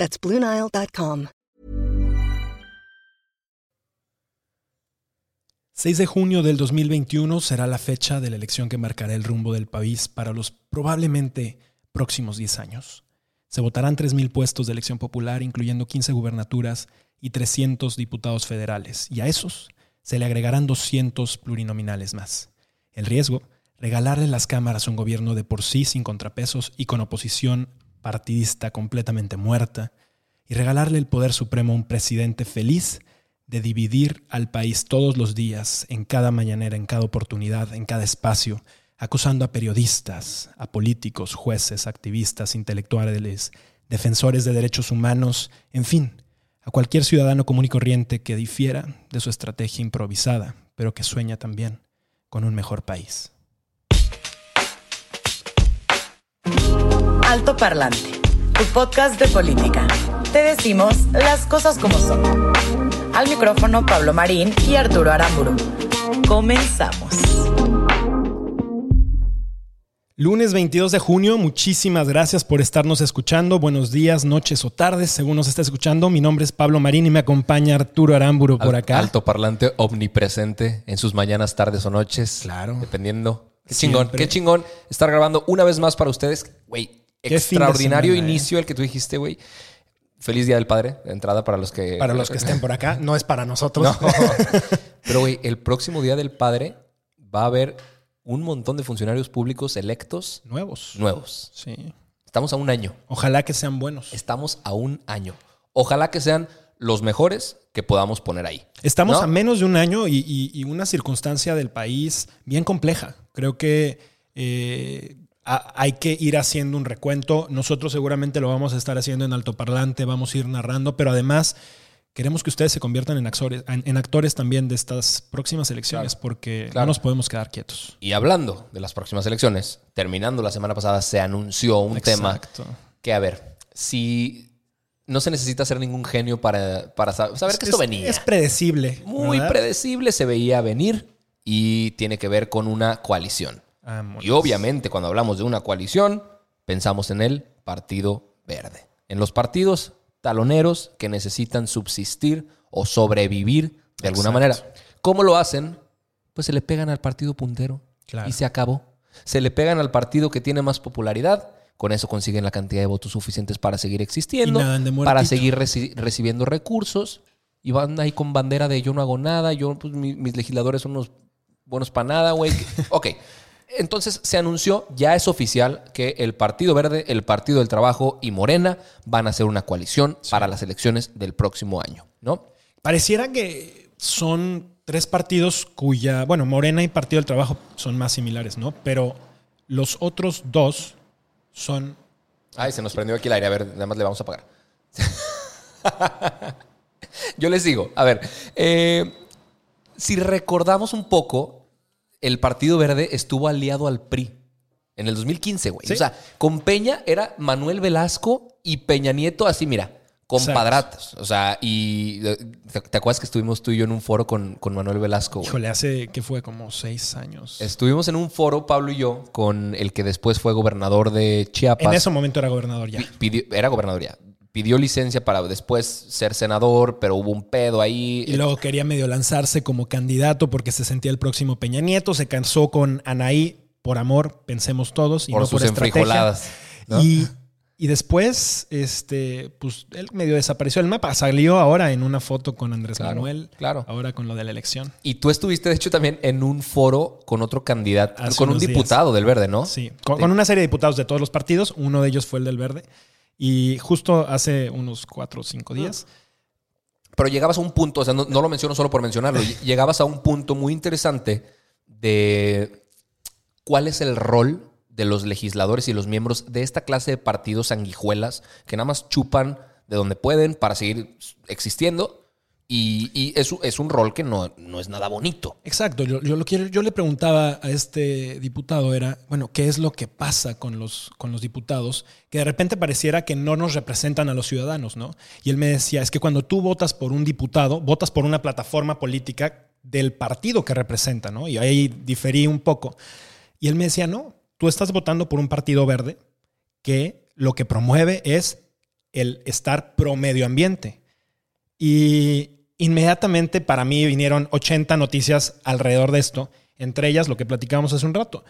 That's BlueNile.com. 6 de junio del 2021 será la fecha de la elección que marcará el rumbo del país para los probablemente próximos 10 años. Se votarán 3.000 puestos de elección popular, incluyendo 15 gubernaturas y 300 diputados federales, y a esos se le agregarán 200 plurinominales más. El riesgo, regalarle las cámaras a un gobierno de por sí sin contrapesos y con oposición partidista completamente muerta, y regalarle el poder supremo a un presidente feliz de dividir al país todos los días, en cada mañanera, en cada oportunidad, en cada espacio, acusando a periodistas, a políticos, jueces, activistas, intelectuales, defensores de derechos humanos, en fin, a cualquier ciudadano común y corriente que difiera de su estrategia improvisada, pero que sueña también con un mejor país. Alto Parlante, tu podcast de política. Te decimos las cosas como son. Al micrófono Pablo Marín y Arturo Aramburu. Comenzamos. Lunes 22 de junio, muchísimas gracias por estarnos escuchando. Buenos días, noches o tardes, según nos esté escuchando. Mi nombre es Pablo Marín y me acompaña Arturo Aramburu por acá. Alto parlante omnipresente en sus mañanas, tardes o noches. Claro. Dependiendo. Qué chingón, qué chingón estar grabando una vez más para ustedes. Güey, extraordinario semana, eh. inicio el que tú dijiste, güey. Feliz Día del Padre, de entrada para los que... Para los que estén por acá, no es para nosotros. No. Pero, güey, el próximo Día del Padre va a haber un montón de funcionarios públicos electos Nuevos. nuevos. Sí. Estamos a un año. Ojalá que sean buenos. Estamos a un año. Ojalá que sean los mejores que podamos poner ahí. Estamos ¿No? a menos de un año y, y- y una circunstancia del país bien compleja. Creo que eh, a- hay que ir haciendo un recuento. Nosotros seguramente lo vamos a estar haciendo en altoparlante, vamos a ir narrando, pero además queremos que ustedes se conviertan en actores, en, en actores también de estas próximas elecciones porque claro. no nos podemos quedar quietos. Y hablando de las próximas elecciones, terminando la semana pasada, se anunció un tema Exacto. que, a ver, si no se necesita ser ningún genio para, para sa- saber que esto Es- venía. Es predecible. Muy ¿verdad? predecible, se veía venir y tiene que ver con una coalición. Vámonos. Y obviamente cuando hablamos de una coalición, pensamos en el Partido Verde. En los partidos taloneros que necesitan subsistir o sobrevivir de alguna Exacto. manera. ¿Cómo lo hacen? Pues se le pegan al partido puntero Claro. y se acabó. Se le pegan al partido que tiene más popularidad. Con eso consiguen la cantidad de votos suficientes para seguir existiendo, para seguir reci- recibiendo recursos. Y van ahí con bandera de yo no hago nada, yo, pues, mi- mis legisladores son unos buenos para nada, güey. ok. Entonces se anunció, ya es oficial, que el Partido Verde, el Partido del Trabajo y Morena van a hacer una coalición para las elecciones del próximo año, ¿no? Pareciera que son tres partidos cuya, bueno, Morena y Partido del Trabajo son más similares, ¿no? Pero los otros dos son... Ay, se nos prendió aquí el aire. A ver, nada más le vamos a apagar. Yo les digo, a ver, eh, si recordamos un poco, el Partido Verde estuvo aliado al PRI en el 2015, güey. Sí. O sea, con Peña era Manuel Velasco y Peña Nieto, así, mira, compadratos. O sea, y eh, ¿te, te acuerdas que estuvimos tú y yo en un foro con, con Manuel Velasco? güey? Híjole, hace que fue como seis años. Estuvimos en un foro, Pablo y yo, con el que después fue gobernador de Chiapas. en ese momento era gobernador ya. Pi- pidió- era gobernador ya. Pidió licencia para después ser senador, pero hubo un pedo ahí. Y luego quería medio lanzarse como candidato porque se sentía el próximo Peña Nieto. Se cansó con Anaí por amor, pensemos todos, y por no sus por estrategia. ¿no? Y, y después, este, pues él medio desapareció del mapa. Salió ahora en una foto con Andrés Claro, Manuel. claro. Ahora con lo de la elección. Y tú estuviste, de hecho, también en un foro con otro candidato, Hace con un días. diputado del Verde, ¿no? Sí, con, con una serie de diputados de todos los partidos. Uno de ellos fue el del Verde. Y justo hace unos cuatro o cinco días. Pero llegabas a un punto, o sea, no, no lo menciono solo por mencionarlo, ll- llegabas a un punto muy interesante de cuál es el rol de los legisladores y los miembros de esta clase de partidos sanguijuelas que nada más chupan de donde pueden para seguir existiendo. Y, y es, es, un rol que no, no es nada bonito. Exacto. Yo, yo, lo quiero, yo le preguntaba a este diputado, era, bueno, ¿qué es lo que pasa con los, con los diputados? Que de repente pareciera que no nos representan a los ciudadanos, ¿no? Y él me decía, es que cuando tú votas por un diputado, votas por una plataforma política del partido que representa, ¿no? Y ahí diferí un poco. Y él me decía, no, tú estás votando por un partido verde que lo que promueve es el estar pro medio ambiente. Y inmediatamente para mí vinieron 80 noticias alrededor de esto, entre ellas lo que platicábamos hace un rato.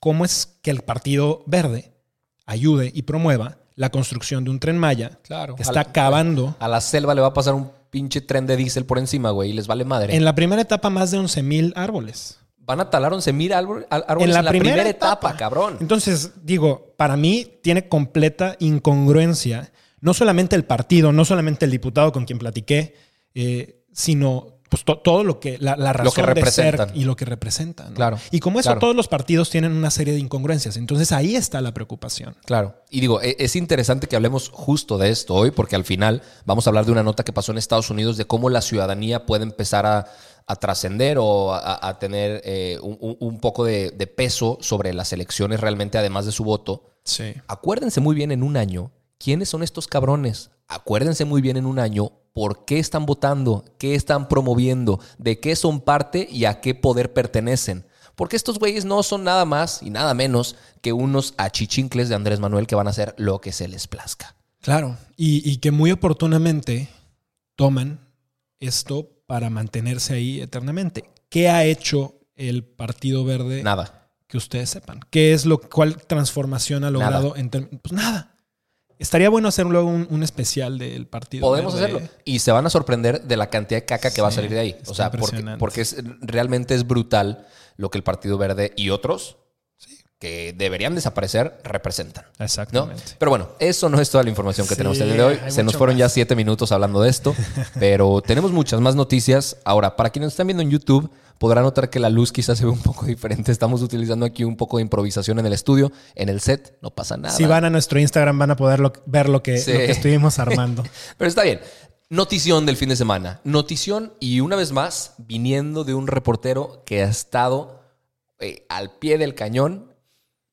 ¿Cómo es que el Partido Verde ayude y promueva la construcción de un tren Maya claro, que está acabando? A la selva le va a pasar un pinche tren de diésel por encima, güey, y les vale madre. En la primera etapa más de 11 mil árboles. Van a talar 11 mil árboles en la, primera, etapa, cabrón. Entonces, digo, para mí tiene completa incongruencia, no solamente el partido, no solamente el diputado con quien platiqué, eh, sino pues todo lo que la, razón que de ser y lo que representan. Claro. Y como eso, todos los partidos tienen una serie de incongruencias. Entonces ahí está la preocupación. Claro. Y digo, e, es interesante que hablemos justo de esto hoy, porque al final vamos a hablar de una nota que pasó en Estados Unidos de cómo la ciudadanía puede empezar a, trascender o a, tener eh, un, poco de, de, peso sobre las elecciones realmente, además de su voto. Sí. Acuérdense muy bien en un año quiénes son estos cabrones. Acuérdense muy bien en un año por qué están votando, qué están promoviendo, de qué son parte y a qué poder pertenecen. Porque estos güeyes no son nada más y nada menos que unos achichincles de Andrés Manuel que van a hacer lo que se les plazca. Claro, y, que muy oportunamente toman esto para mantenerse ahí eternamente. ¿Qué ha hecho el Partido Verde? Nada. Que ustedes sepan. ¿Qué es lo cuál transformación ha logrado en Pues nada. Estaría bueno hacer luego un, especial del partido. Podemos hacerlo. Y se van a sorprender de la cantidad de caca que va a salir de ahí. O sea, porque, porque es, realmente es brutal lo que el Partido Verde y otros que deberían desaparecer representan. Exactamente. Pero bueno, eso no es toda la información que tenemos el día de hoy. Se nos fueron ya siete minutos hablando de esto, pero tenemos muchas más noticias. Ahora, para quienes están viendo en YouTube, podrán notar que la luz quizás se ve un poco diferente. Estamos utilizando aquí un poco de improvisación en el estudio, en el set, no pasa nada. Si van a nuestro Instagram van a poder ver lo que, estuvimos armando. pero está bien. Notición del fin de semana. Notición y una vez más, viniendo de un reportero que ha estado eh, al pie del cañón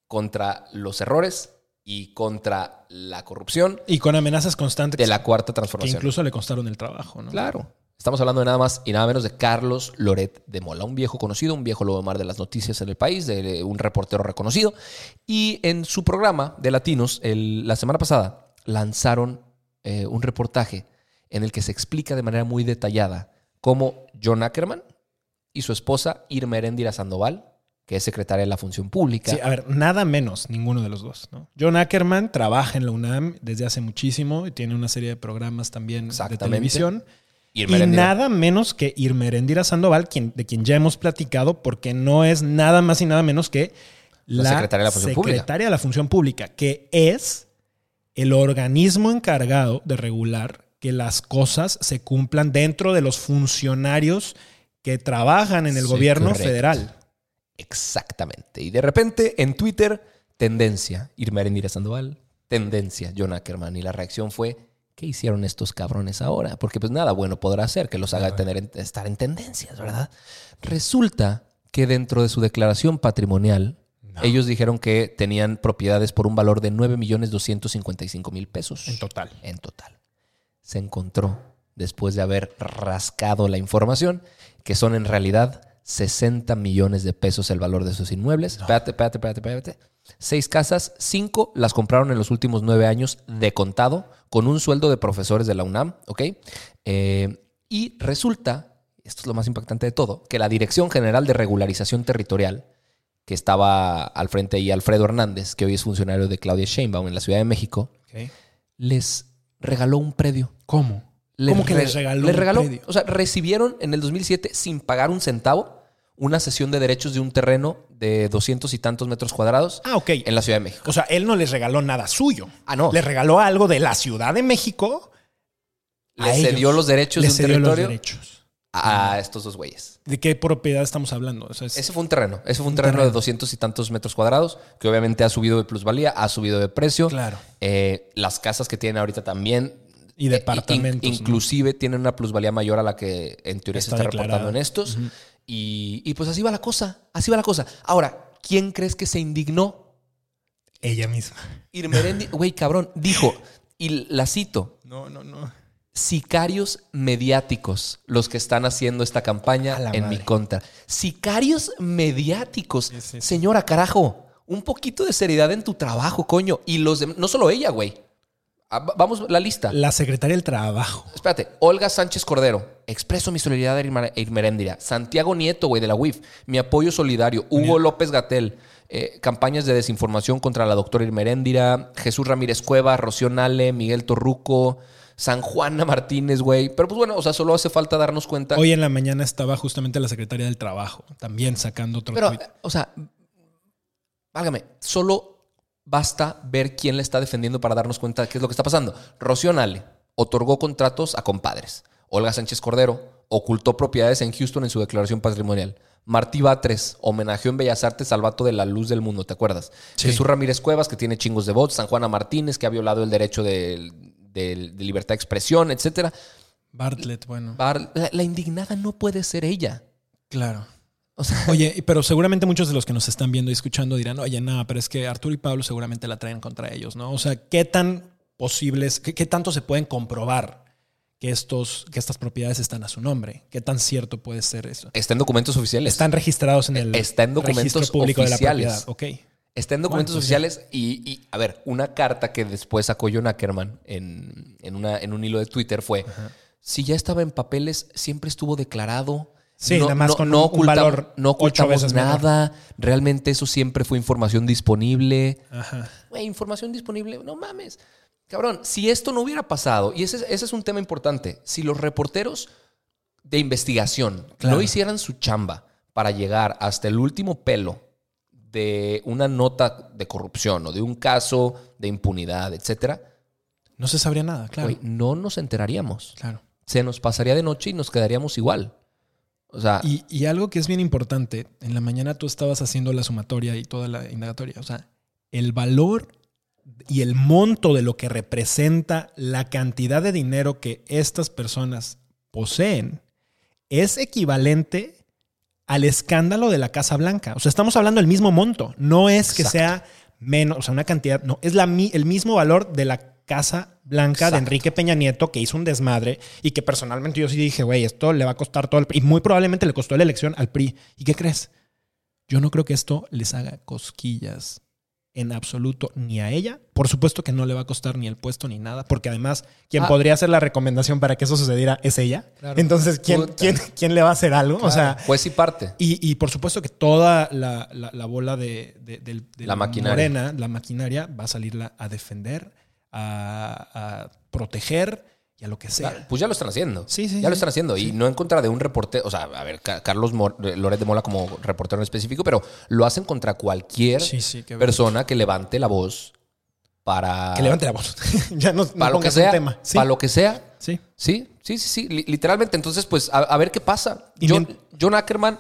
contra los errores y contra la corrupción. Y con amenazas constantes. De la cuarta transformación. Que incluso le costaron el trabajo, ¿no? Claro. Estamos hablando de nada más y nada menos de Carlos Loret de Mola, un viejo conocido, un viejo lobo mar de las noticias en el país, de un reportero reconocido. Y en su programa de Latinos, la semana pasada, lanzaron eh, un reportaje en el que se explica de manera muy detallada cómo John Ackerman y su esposa Irma Erendira Sandoval que es secretaria de la Función Pública. Sí, a ver, nada menos ninguno de los dos. ¿no? John Ackerman trabaja en la UNAM desde hace muchísimo y tiene una serie de programas también de televisión. Y nada menos que Irmerendira Sandoval, quien, de quien ya hemos platicado, porque no es nada más y nada menos que la, secretaria, de la, función secretaria de la Función Pública, que es el organismo encargado de regular que las cosas se cumplan dentro de los funcionarios que trabajan en el gobierno federal. Exactamente. Y de repente en Twitter, tendencia, Irma Erendira Sandoval, tendencia, John Ackerman. Y la reacción fue, ¿qué hicieron estos cabrones ahora? Porque pues nada bueno podrá hacer que los haga tener, estar en tendencias, ¿verdad? Resulta que dentro de su declaración patrimonial, ellos dijeron que tenían propiedades por un valor de 9.255.000 pesos. En total. En total. Se encontró, después de haber rascado la información, que son en realidad 60 millones de pesos el valor de sus inmuebles. Espérate, espérate, espérate, espérate. Seis casas, cinco las compraron en los últimos nueve años de contado, con un sueldo de profesores de la UNAM, ¿ok? Eh, y resulta, esto es lo más impactante de todo, que la Dirección General de Regularización Territorial, que estaba al frente ahí Alfredo Hernández, que hoy es funcionario de Claudia Sheinbaum en la Ciudad de México, les regaló un predio. ¿Cómo? ¿Cómo que les regaló? Les regaló, o sea, recibieron en el 2007 sin pagar un centavo una sesión de derechos de un terreno de doscientos y tantos metros cuadrados ah, ok. en la Ciudad de México. O sea, él no les regaló nada suyo. Ah, no. Le regaló algo de la Ciudad de México. Le cedió los derechos de un territorio los derechos. a estos dos güeyes. ¿De qué propiedad estamos hablando? Ese fue un terreno. Ese fue un, terreno, de doscientos y tantos metros cuadrados que obviamente ha subido de plusvalía, ha subido de precio. Claro. Eh, las casas que tienen ahorita también Y departamentos. In- inclusive tienen una plusvalía mayor a la que en teoría Está se está reportando en estos. Y, y pues así va la cosa. Así va la cosa. Ahora, ¿quién crees que se indignó? Ella misma. Irmerendi, güey, cabrón, dijo, y la cito, No, no, no. sicarios mediáticos los que están haciendo esta campaña en madre. mi contra. Sicarios mediáticos. Señora, carajo, un poquito de seriedad en tu trabajo, coño. Y los dem- no solo ella, güey. Ah, va- Vamos, la lista. La secretaria del trabajo. Espérate, Olga Sánchez Cordero. Expreso mi solidaridad a Irmeréndira. Santiago Nieto, güey, de la UIF. Mi apoyo solidario. Hugo López Gatel. Eh, campañas de desinformación contra la doctora Irmeréndira. Jesús Ramírez Cueva, Rocío Nale, Miguel Torruco, San Juana Martínez, güey. Pero pues bueno, o sea, solo hace falta darnos cuenta. Hoy en la mañana estaba justamente la secretaria del trabajo, también sacando otro Pero, o sea, válgame, solo basta ver quién le está defendiendo para darnos cuenta de qué es lo que está pasando. Rocío Nale otorgó contratos a compadres. Olga Sánchez Cordero ocultó propiedades en Houston en su declaración patrimonial. Martí Batres homenajeó en Bellas Artes al vato de la luz del mundo, ¿te acuerdas? Sí. Jesús Ramírez Cuevas, que tiene chingos de votos. San Juana Martínez, que ha violado el derecho de, de- de libertad de expresión, etcétera. Bartlett, bueno. Bar- La, la indignada no puede ser ella. Claro. O sea, Oye, pero seguramente muchos de los que nos están viendo y escuchando dirán, oye, nada, pero es que Arturo y Pablo seguramente la traen contra ellos, ¿no? O sea, ¿qué tan posibles, qué, qué tanto se pueden comprobar que, estos, que estas propiedades están a su nombre? ¿Qué tan cierto puede ser eso? está en documentos oficiales. Están registrados en el Está en documentos registro público oficiales. de la propiedad. Ok. Está en documentos Bueno, oficiales y, y, a ver, una carta que después sacó John Ackerman en, en, una, en un hilo de Twitter fue, si ya estaba en papeles, siempre estuvo declarado. Sí, nada más con un- un valor no ocultamos menor. nada. Realmente eso siempre fue información disponible. Ajá. Güey, información disponible, no mames. Cabrón, si esto no hubiera pasado, y ese, es- ese es un tema importante, si los reporteros de investigación Claro. no hicieran su chamba para llegar hasta el último pelo de una nota de corrupción o de un caso de impunidad, etcétera, No se sabría nada, claro. güey, no nos enteraríamos. Claro. Se nos pasaría de noche y nos quedaríamos igual. O sea, Y, y algo que es bien importante, en la mañana tú estabas haciendo la sumatoria y toda la indagatoria. O sea, el valor y el monto de lo que representa la cantidad de dinero que estas personas poseen es equivalente al escándalo de la Casa Blanca. O sea, estamos hablando del mismo monto. No es que Exacto. sea menos, o sea, una cantidad, no, es la, el mismo valor de la Casa Blanca de. Enrique Peña Nieto, que hizo un desmadre y que personalmente yo sí dije, güey, esto le va a costar todo el PRI. Y muy probablemente le costó la elección al PRI. ¿Y qué crees? Yo no creo que esto les haga cosquillas en absoluto ni a ella. Por supuesto que no le va a costar ni el puesto ni nada, porque además quien Ah. podría hacer la recomendación para que eso sucediera es ella. Claro. Entonces, ¿quién, quién, quién le va a hacer algo? O sea, juez y parte. y, y por supuesto que toda la, la- la bola de, de La maquinaria. Morena, la maquinaria, va a salirla a defender, a, a proteger y a lo que sea. Claro, pues ya lo están haciendo. Sí, sí, Ya sí. lo están haciendo. Y no en contra de un reportero. O sea, a ver, Ca- Carlos eh, Loret de Mola como reportero en específico, pero lo hacen contra cualquier Sí, persona que levante la voz para. que levante la voz. ya no, no Para lo que sea. tema. Para lo que sea. sí. Sí, sí, sí, sí. li- Literalmente. Entonces, pues, a, a ver qué pasa. John, John Ackerman,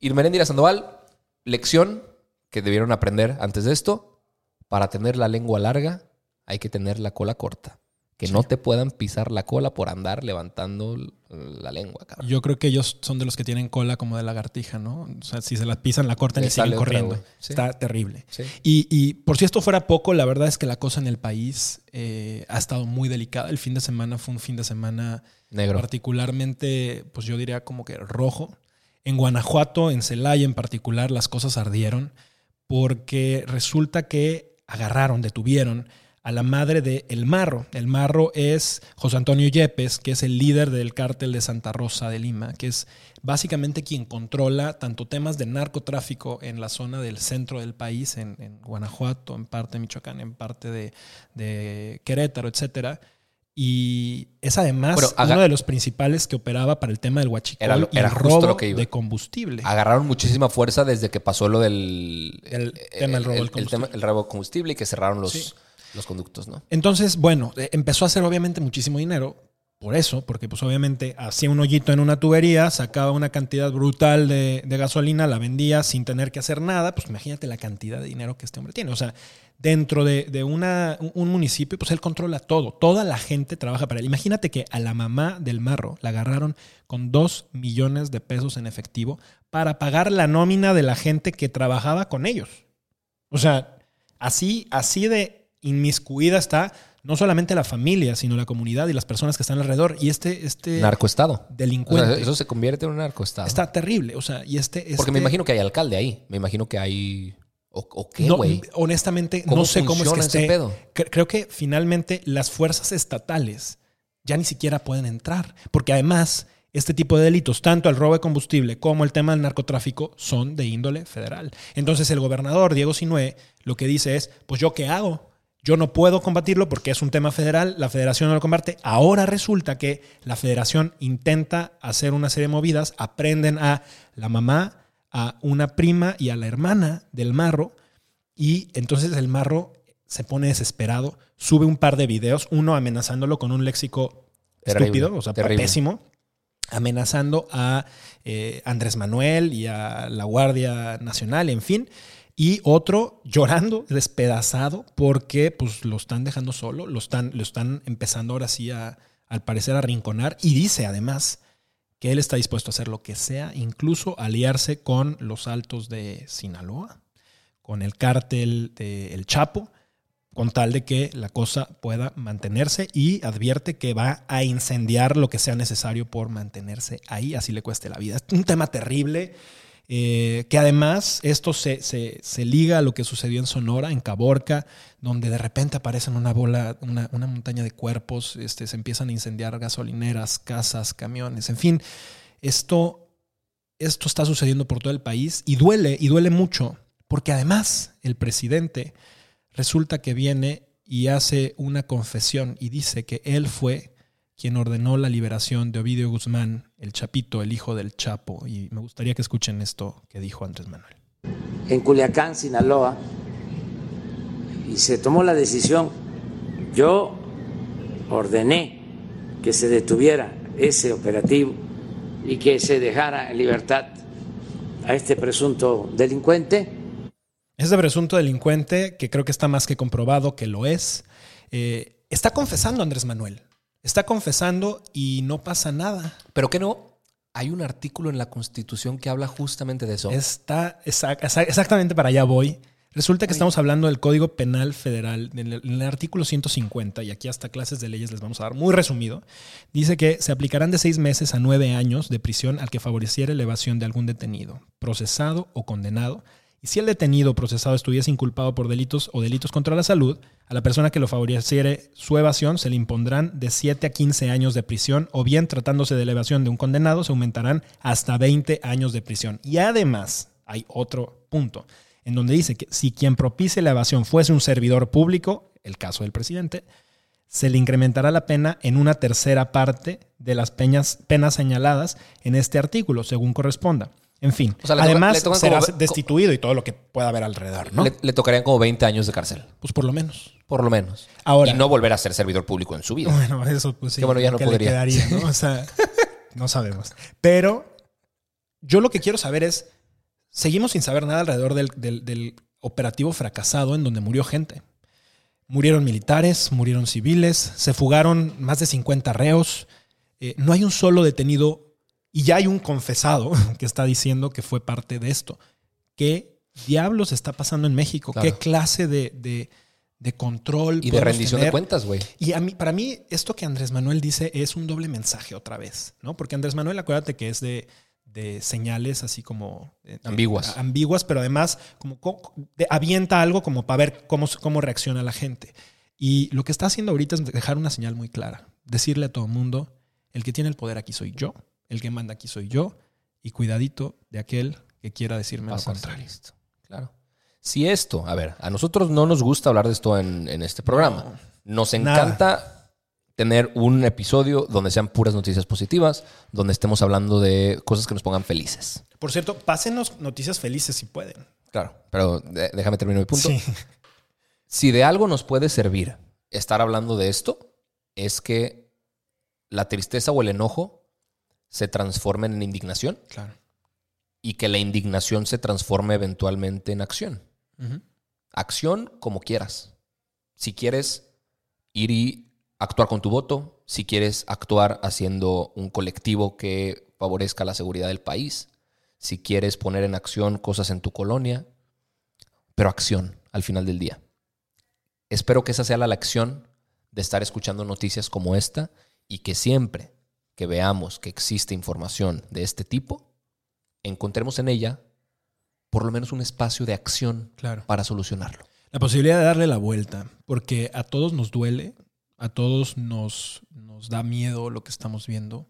Irmeréndira Sandoval, lección que debieron aprender antes de esto. Para tener la lengua larga, hay que tener la cola corta. Que no te puedan pisar la cola por andar levantando la lengua, cabrón. Yo creo que ellos son de los que tienen cola como de lagartija, ¿no? O sea, si se la pisan, la cortan Le y siguen corriendo. Sí. Está terrible. Sí. Y, y por si esto fuera poco, la verdad es que la cosa en el país eh, ha estado muy delicada. El fin de semana fue un fin de semana Negro. particularmente, pues yo diría como que rojo. En Guanajuato, en Celaya en particular, las cosas ardieron porque resulta que agarraron, detuvieron a la madre de El Marro. El Marro es José Antonio Yepes, que es el líder del cártel de Santa Rosa de Lima, que es básicamente quien controla tanto temas de narcotráfico en la zona del centro del país, en, en Guanajuato, en parte de Michoacán, en parte de, de Querétaro, etcétera. Y es además Bueno, uno de los principales que operaba para el tema del huachicol Era lo- y era el justo robo lo que iba. de combustible. Agarraron muchísima fuerza desde que pasó lo del El tema del robo el, combustible. tema- el robo de combustible y que cerraron los, Sí. Los conductos, ¿no? Entonces, bueno, eh, empezó a hacer obviamente muchísimo dinero por eso, porque pues obviamente hacía un hoyito en una tubería, sacaba una cantidad brutal de, gasolina, la vendía sin tener que hacer nada, pues imagínate la cantidad de dinero que este hombre tiene. O sea, dentro de, un municipio, pues él controla todo, toda la gente trabaja para él. Imagínate que a la mamá del marro la agarraron con dos millones de pesos en efectivo para pagar la nómina de la gente que trabajaba con ellos. O sea, así, así de inmiscuida está no solamente la familia, sino la comunidad y las personas que están alrededor. Y este, este narcoestado. Delincuente. O sea, eso se convierte en un narcoestado. Está terrible. O sea, y este. este Porque me imagino que hay alcalde ahí. Me imagino que hay. ¿O, o qué, no, güey? honestamente, no sé cómo es que esté. pedo? Creo que finalmente las fuerzas estatales ya ni siquiera pueden entrar. Porque además, este tipo de delitos, tanto el robo de combustible como el tema del narcotráfico, son de índole federal. Entonces, el gobernador Diego Sinué lo que dice es: Pues yo qué hago? Yo no puedo combatirlo porque es un tema federal, la federación no lo combate. Ahora resulta que la federación intenta hacer una serie de movidas, aprenden a la mamá, a una prima y a la hermana del marro, y entonces el marro se pone desesperado, sube un par de videos, uno amenazándolo con un léxico Terrible, estúpido, o sea, terrible. pésimo, amenazando a eh, Andrés Manuel y a la Guardia Nacional, en fin. Y otro llorando, despedazado, porque pues lo están dejando solo, lo están, lo están empezando ahora sí a, al parecer, a rinconar. Y dice además que él está dispuesto a hacer lo que sea, incluso aliarse con los altos de Sinaloa, con el cártel de El Chapo, con tal de que la cosa pueda mantenerse y advierte que va a incendiar lo que sea necesario por mantenerse ahí, así le cueste la vida. Es un tema terrible. Eh, que además esto se, se, se, liga a lo que sucedió en Sonora, en Caborca, donde de repente aparecen una bola, una, una montaña de cuerpos, este, se empiezan a incendiar gasolineras, casas, camiones, en fin, esto, esto está sucediendo por todo el país y duele, y duele mucho, porque además el presidente resulta que viene y hace una confesión y dice que él fue quien ordenó la liberación de Ovidio Guzmán, el Chapito, el hijo del Chapo. Y me gustaría que escuchen esto que dijo Andrés Manuel. En Culiacán, Sinaloa, y se tomó la decisión, yo ordené que se detuviera ese operativo y que se dejara en libertad a este presunto delincuente. Este presunto delincuente, que creo que está más que comprobado que lo es, eh, está confesando Andrés Manuel. Está confesando y no pasa nada. ¿Pero qué no? Hay un artículo en la Constitución que habla justamente de eso. Está exact, exactamente para allá voy. Resulta que Ay. estamos hablando del Código Penal Federal, en el, en el, artículo 150, y aquí hasta clases de leyes les vamos a dar muy resumido. Dice que se aplicarán de seis meses a nueve años de prisión al que favoreciera la evasión de algún detenido, procesado o condenado. Y si el detenido procesado estuviese inculpado por delitos o delitos contra la salud, a la persona que lo favoreciere su evasión se le impondrán de 7 a 15 años de prisión o bien tratándose de la evasión de un condenado se aumentarán hasta 20 años de prisión. Y además hay otro punto en donde dice que si quien propicie la evasión fuese un servidor público, el caso del presidente, se le incrementará la pena en una tercera parte de las penas señaladas en este artículo, según corresponda. En fin, o sea, además toca, será como, destituido y todo lo que pueda haber alrededor, ¿no? Le, le, tocarían como 20 años de cárcel. Pues por lo menos. Por lo menos. Ahora, y no volver a ser servidor público en su vida. Bueno, eso pues sí. Que bueno, ya no que podría. Quedaría, ¿no? O sea, no sabemos. Pero yo lo que quiero saber es, seguimos sin saber nada alrededor del, del, del operativo fracasado en donde murió gente. Murieron militares, murieron civiles, se fugaron más de 50 reos. Eh, no hay un solo detenido y ya hay un confesado que está diciendo que fue parte de esto. ¿Qué diablos está pasando en México? Claro. ¿Qué clase de, de, de control? Y de rendición tener? de cuentas, güey. Y a mí, para mí, esto que Andrés Manuel dice es un doble mensaje otra vez, ¿no? Porque Andrés Manuel, acuérdate que es de, de señales así como... eh, ambiguas. ambiguas, pero además como de, avienta algo como para ver cómo, cómo reacciona la gente. Y lo que está haciendo ahorita es dejar una señal muy clara. Decirle a todo el mundo, el que tiene el poder aquí soy yo el que manda aquí soy yo y cuidadito de aquel que quiera decirme Pasa lo contrario. Listo. Claro. Si esto, a ver, a nosotros no nos gusta hablar de esto en, en este programa. No, nos encanta nada. tener un episodio donde sean puras noticias positivas, donde estemos hablando de cosas que nos pongan felices. Por cierto, pásenos noticias felices si pueden. Claro, pero déjame terminar mi punto. Sí. Si de algo nos puede servir estar hablando de esto, es que la tristeza o el enojo se transformen en indignación Claro. y que la indignación se transforme eventualmente en acción. Acción como quieras. Si quieres ir y actuar con tu voto, si quieres actuar haciendo un colectivo que favorezca la seguridad del país, si quieres poner en acción cosas en tu colonia, pero acción al final del día. Espero que esa sea la lección de estar escuchando noticias como esta y que siempre que veamos que existe información de este tipo, encontremos en ella por lo menos un espacio de acción Claro. para solucionarlo. La posibilidad de darle la vuelta, porque a todos nos duele, a todos nos, nos da miedo lo que estamos viendo,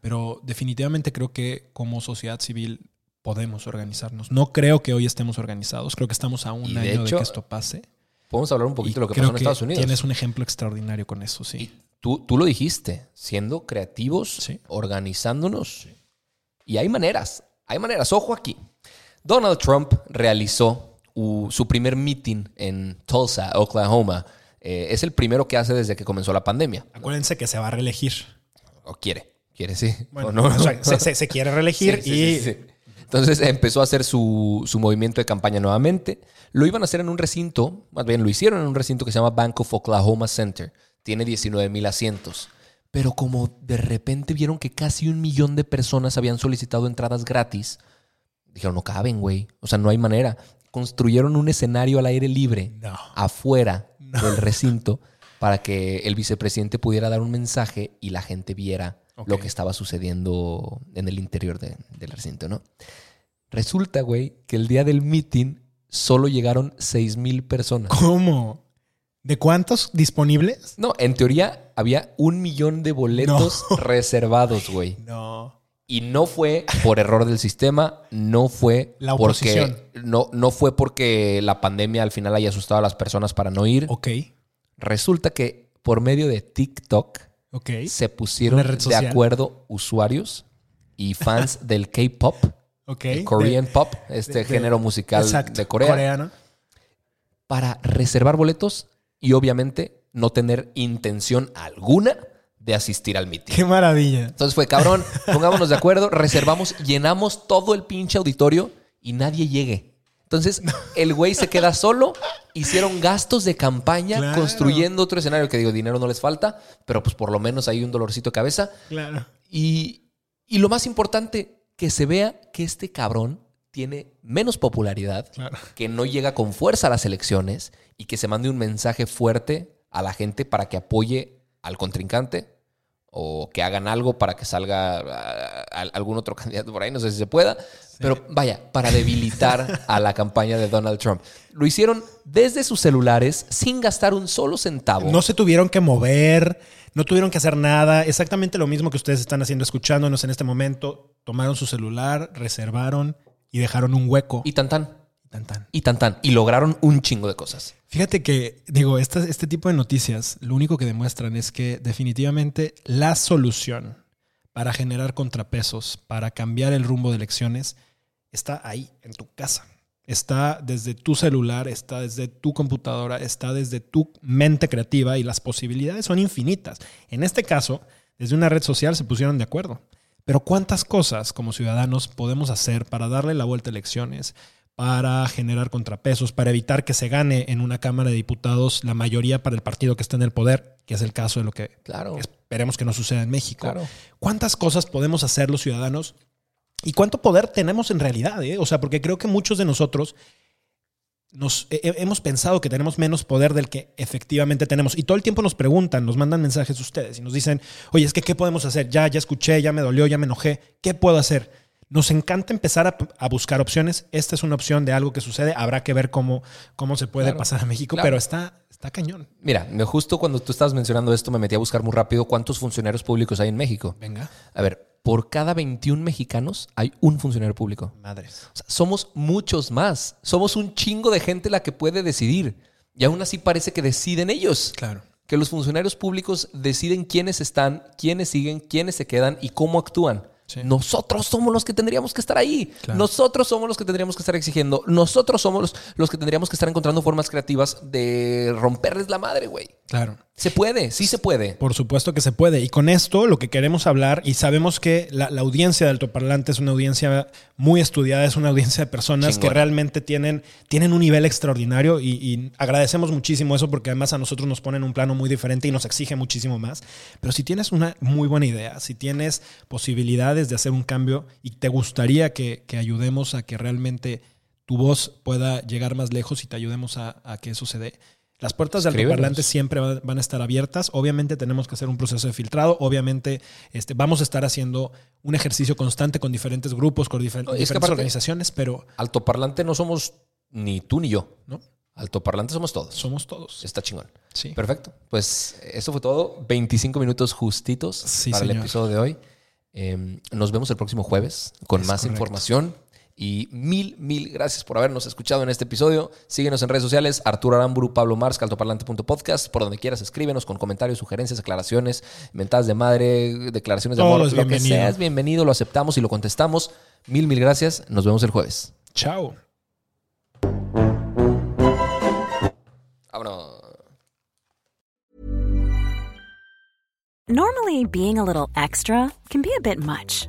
pero definitivamente creo que como sociedad civil podemos organizarnos. No creo que hoy estemos organizados, creo que estamos a un Y año de, hecho, que esto pase. Podemos hablar un poquito Y de lo que pasó en Estados Unidos. Tienes un ejemplo extraordinario con eso, sí. Tú, tú lo dijiste, siendo creativos, Sí. organizándonos. Y hay maneras, hay maneras. Ojo aquí. Donald Trump realizó uh, su primer meeting en Tulsa, Oklahoma. Eh, es el primero que hace desde que comenzó la pandemia. Acuérdense que se va a reelegir. O quiere, quiere, sí. Bueno, ¿O no? o sea, se, se- se quiere reelegir Sí, y. Entonces empezó a hacer su, su movimiento de campaña nuevamente. Lo iban a hacer en un recinto, más bien lo hicieron en un recinto que se llama Bank of Oklahoma Center. Tiene 19 mil asientos. Pero como de repente vieron que casi un millón de personas habían solicitado entradas gratis, dijeron, no caben, güey. O sea, no hay manera. Construyeron un escenario al aire libre, No. afuera del recinto, para que el vicepresidente pudiera dar un mensaje y la gente viera lo que estaba sucediendo en el interior de- del recinto, ¿no? Resulta, güey, que el día del meeting solo llegaron 6 mil personas. ¿Cómo? ¿De cuántos disponibles? No, en teoría había un millón de boletos reservados, güey. No. Y no fue por error del sistema, no fue La oposición. porque no, no fue porque la pandemia al final haya asustado a las personas para no ir. Ok, Resulta que por medio de TikTok ok. se pusieron de acuerdo usuarios y fans del K-pop, ok. el Korean De- pop, este de- género musical exacto, de Corea, Coreano. para reservar boletos y obviamente no tener intención alguna de asistir al meeting. Qué maravilla. Entonces fue, cabrón, pongámonos de acuerdo, reservamos, llenamos todo el pinche auditorio y nadie llegue. Entonces el güey se queda solo, hicieron gastos de campaña Claro. construyendo otro escenario que digo, dinero no les falta, pero pues por lo menos hay un dolorcito de cabeza. Claro. Y, y lo más importante, que se vea que este cabrón tiene menos popularidad, Claro. que no llega con fuerza a las elecciones y que se mande un mensaje fuerte a la gente para que apoye al contrincante o que hagan algo para que salga ah, al- algún otro candidato por ahí, no sé si se pueda, pero vaya, para debilitar a la campaña de Donald Trump. Lo hicieron desde sus celulares sin gastar un solo centavo. No se tuvieron que mover, no tuvieron que hacer nada. Exactamente lo mismo que ustedes están haciendo escuchándonos en este momento. Tomaron su celular, reservaron y dejaron un hueco. Y tan tan, tan, tan. y tan tan. Y lograron un chingo de cosas. Fíjate que, digo, este tipo de noticias lo único que demuestran es que definitivamente la solución para generar contrapesos, para cambiar el rumbo de elecciones, está ahí, en tu casa. Está desde tu celular, está desde tu computadora, está desde tu mente creativa y las posibilidades son infinitas. En este caso, desde una red social se pusieron de acuerdo. Pero ¿cuántas cosas como ciudadanos podemos hacer para darle la vuelta a elecciones, para generar contrapesos, para evitar que se gane en una Cámara de Diputados la mayoría para el partido que está en el poder, que es el caso de lo que Claro. esperemos que no suceda en México? Claro. ¿Cuántas cosas podemos hacer los ciudadanos? ¿Y cuánto poder tenemos en realidad? eh? O sea, porque creo que muchos de nosotros nos eh, eh, hemos pensado que tenemos menos poder del que efectivamente tenemos. Y todo el tiempo nos preguntan, nos mandan mensajes ustedes y nos dicen, oye, es que ¿qué podemos hacer? Ya, ya escuché, ya me dolió, ya me enojé. ¿Qué puedo hacer? Nos encanta empezar a, a buscar opciones. Esta es una opción de algo que sucede. Habrá que ver cómo, cómo se puede Claro. pasar a México, Claro. pero está, está cañón. Mira, justo cuando tú estabas mencionando esto, me metí a buscar muy rápido cuántos funcionarios públicos hay en México. Venga. A ver, por cada 21 mexicanos hay un funcionario público. Madres. O sea, somos muchos más. Somos un chingo de gente la que puede decidir. Y aún así parece que deciden ellos. Claro. Que los funcionarios públicos deciden quiénes están, quiénes siguen, quiénes se quedan y cómo actúan. Sí. Nosotros somos los que tendríamos que estar ahí. Claro. Nosotros somos los que tendríamos que estar exigiendo. Nosotros somos los, los que tendríamos que estar encontrando formas creativas de romperles la madre, güey. Claro. Se puede, sí se puede. Por supuesto que se puede. Y con esto lo que queremos hablar, y sabemos que la, la audiencia de altoparlante es una audiencia muy estudiada, es una audiencia de personas Chingón. que realmente tienen, tienen un nivel extraordinario y, y agradecemos muchísimo eso porque además a nosotros nos ponen un plano muy diferente y nos exige muchísimo más. Pero si tienes una muy buena idea, si tienes posibilidades de hacer un cambio y te gustaría que, que ayudemos a que realmente tu voz pueda llegar más lejos y te ayudemos a, a que eso se dé. Las puertas de Escríbenos. altoparlante siempre va- van a estar abiertas. Obviamente tenemos que hacer un proceso de filtrado. Obviamente este, vamos a estar haciendo un ejercicio constante con diferentes grupos, con difer- No, diferentes aparte- organizaciones, pero Altoparlante no somos ni tú ni yo. ¿no? Altoparlante somos todos. somos todos. Está chingón. Sí. Perfecto. Pues eso fue todo. 25 minutos justitos Sí, para el episodio de hoy. Eh, nos vemos el próximo jueves con Es más correcto. información. Y mil, mil gracias por habernos escuchado en este episodio. Síguenos en redes sociales, Arturo Aramburu, Pablo Mars, altoparlante.podcast. Por donde quieras, escríbenos con comentarios, sugerencias, aclaraciones, mentadas de madre, declaraciones de amor. es lo que bienvenido. sea es bienvenido, lo aceptamos y lo contestamos. Mil, mil gracias. Nos vemos el jueves. Chao. Vámonos. Normally, being a little extra can be a bit much,